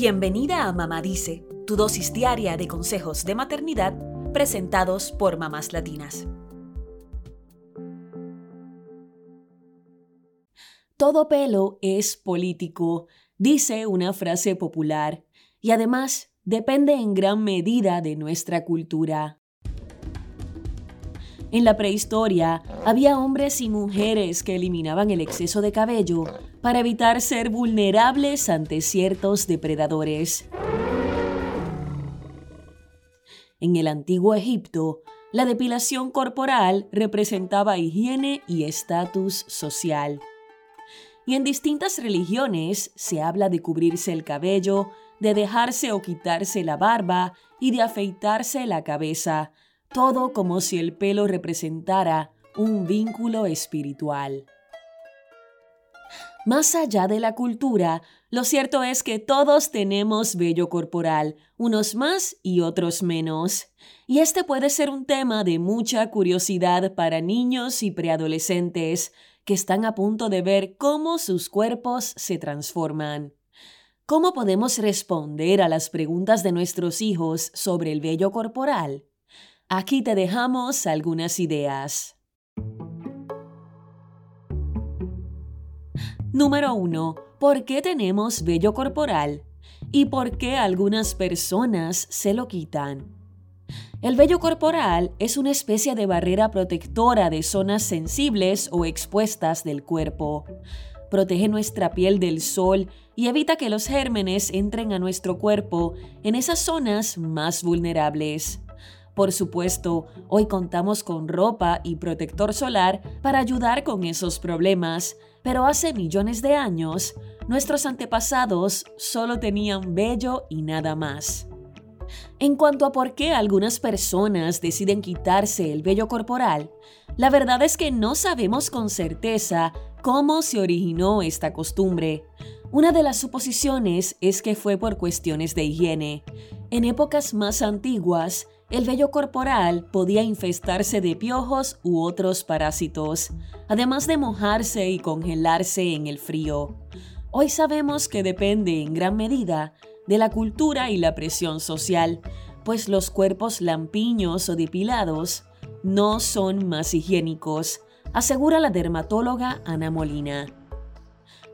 Bienvenida a Mamá Dice, tu dosis diaria de consejos de maternidad presentados por mamás latinas. Todo pelo es político, dice una frase popular, y además depende en gran medida de nuestra cultura. En la prehistoria había hombres y mujeres que eliminaban el exceso de cabello para evitar ser vulnerables ante ciertos depredadores. En el antiguo Egipto, la depilación corporal representaba higiene y estatus social. Y en distintas religiones se habla de cubrirse el cabello, de dejarse o quitarse la barba y de afeitarse la cabeza, todo como si el pelo representara un vínculo espiritual. Más allá de la cultura, lo cierto es que todos tenemos vello corporal, unos más y otros menos. Y este puede ser un tema de mucha curiosidad para niños y preadolescentes que están a punto de ver cómo sus cuerpos se transforman. ¿Cómo podemos responder a las preguntas de nuestros hijos sobre el vello corporal? Aquí te dejamos algunas ideas. Número 1. ¿Por qué tenemos vello corporal? ¿Y por qué algunas personas se lo quitan? El vello corporal es una especie de barrera protectora de zonas sensibles o expuestas del cuerpo. Protege nuestra piel del sol y evita que los gérmenes entren a nuestro cuerpo en esas zonas más vulnerables. Por supuesto, hoy contamos con ropa y protector solar para ayudar con esos problemas, pero hace millones de años, nuestros antepasados solo tenían vello y nada más. En cuanto a por qué algunas personas deciden quitarse el vello corporal, la verdad es que no sabemos con certeza cómo se originó esta costumbre. Una de las suposiciones es que fue por cuestiones de higiene. En épocas más antiguas, el vello corporal podía infestarse de piojos u otros parásitos, además de mojarse y congelarse en el frío. Hoy sabemos que depende en gran medida de la cultura y la presión social, pues los cuerpos lampiños o depilados no son más higiénicos, asegura la dermatóloga Ana Molina.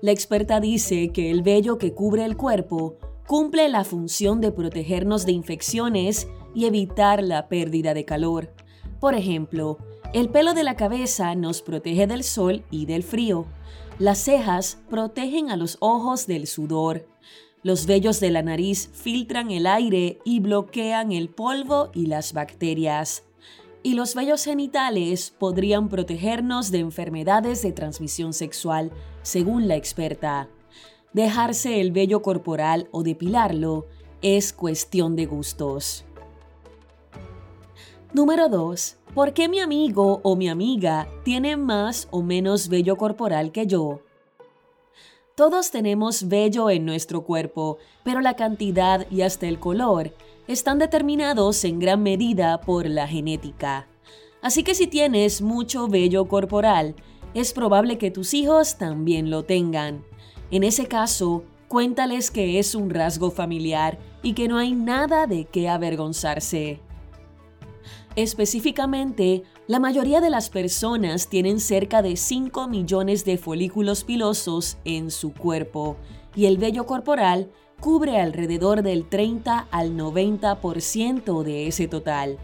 La experta dice que el vello que cubre el cuerpo cumple la función de protegernos de infecciones y evitar la pérdida de calor. Por ejemplo, el pelo de la cabeza nos protege del sol y del frío. Las cejas protegen a los ojos del sudor. Los vellos de la nariz filtran el aire y bloquean el polvo y las bacterias. Y los vellos genitales podrían protegernos de enfermedades de transmisión sexual, según la experta. Dejarse el vello corporal o depilarlo es cuestión de gustos. Número 2. ¿Por qué mi amigo o mi amiga tiene más o menos vello corporal que yo? Todos tenemos vello en nuestro cuerpo, pero la cantidad y hasta el color están determinados en gran medida por la genética. Así que si tienes mucho vello corporal, es probable que tus hijos también lo tengan. En ese caso, cuéntales que es un rasgo familiar y que no hay nada de qué avergonzarse. Específicamente, la mayoría de las personas tienen cerca de 5 millones de folículos pilosos en su cuerpo y el vello corporal cubre alrededor del 30 al 90% de ese total.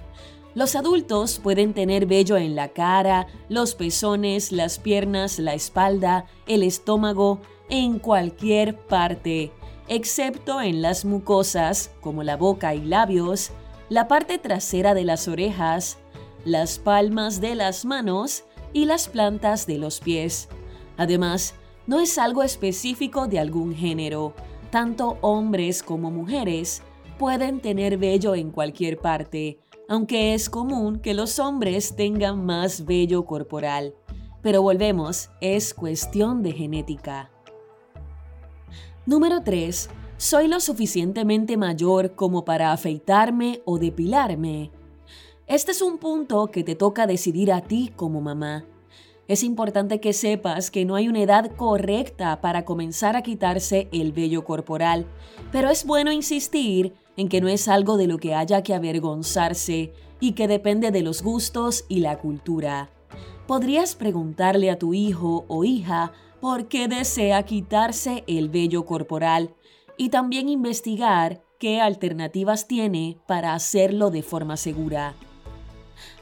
Los adultos pueden tener vello en la cara, los pezones, las piernas, la espalda, el estómago, en cualquier parte, excepto en las mucosas como la boca y labios, la parte trasera de las orejas, las palmas de las manos y las plantas de los pies. Además, no es algo específico de algún género. Tanto hombres como mujeres pueden tener vello en cualquier parte, aunque es común que los hombres tengan más vello corporal. Pero volvemos, es cuestión de genética. Número 3 ¿Soy lo suficientemente mayor como para afeitarme o depilarme? Este es un punto que te toca decidir a ti como mamá. Es importante que sepas que no hay una edad correcta para comenzar a quitarse el vello corporal, pero es bueno insistir en que no es algo de lo que haya que avergonzarse y que depende de los gustos y la cultura. Podrías preguntarle a tu hijo o hija por qué desea quitarse el vello corporal y también investigar qué alternativas tiene para hacerlo de forma segura.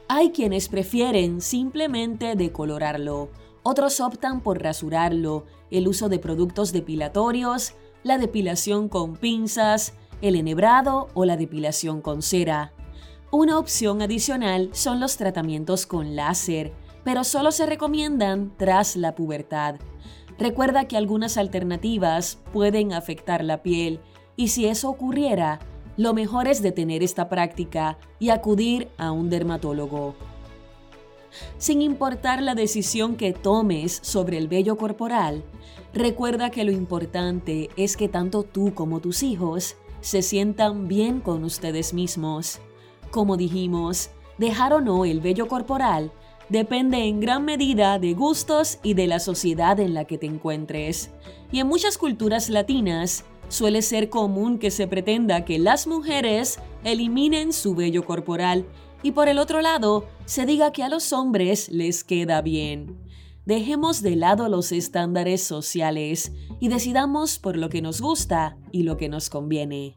Hay quienes prefieren simplemente decolorarlo, otros optan por rasurarlo, el uso de productos depilatorios, la depilación con pinzas, el enhebrado o la depilación con cera. Una opción adicional son los tratamientos con láser, pero solo se recomiendan tras la pubertad. Recuerda que algunas alternativas pueden afectar la piel y si eso ocurriera, lo mejor es detener esta práctica y acudir a un dermatólogo. Sin importar la decisión que tomes sobre el vello corporal, recuerda que lo importante es que tanto tú como tus hijos se sientan bien con ustedes mismos. Como dijimos, dejar o no el vello corporal depende en gran medida de gustos y de la sociedad en la que te encuentres. Y en muchas culturas latinas, Suele ser común que se pretenda que las mujeres eliminen su vello corporal y por el otro lado se diga que a los hombres les queda bien. Dejemos de lado los estándares sociales y decidamos por lo que nos gusta y lo que nos conviene.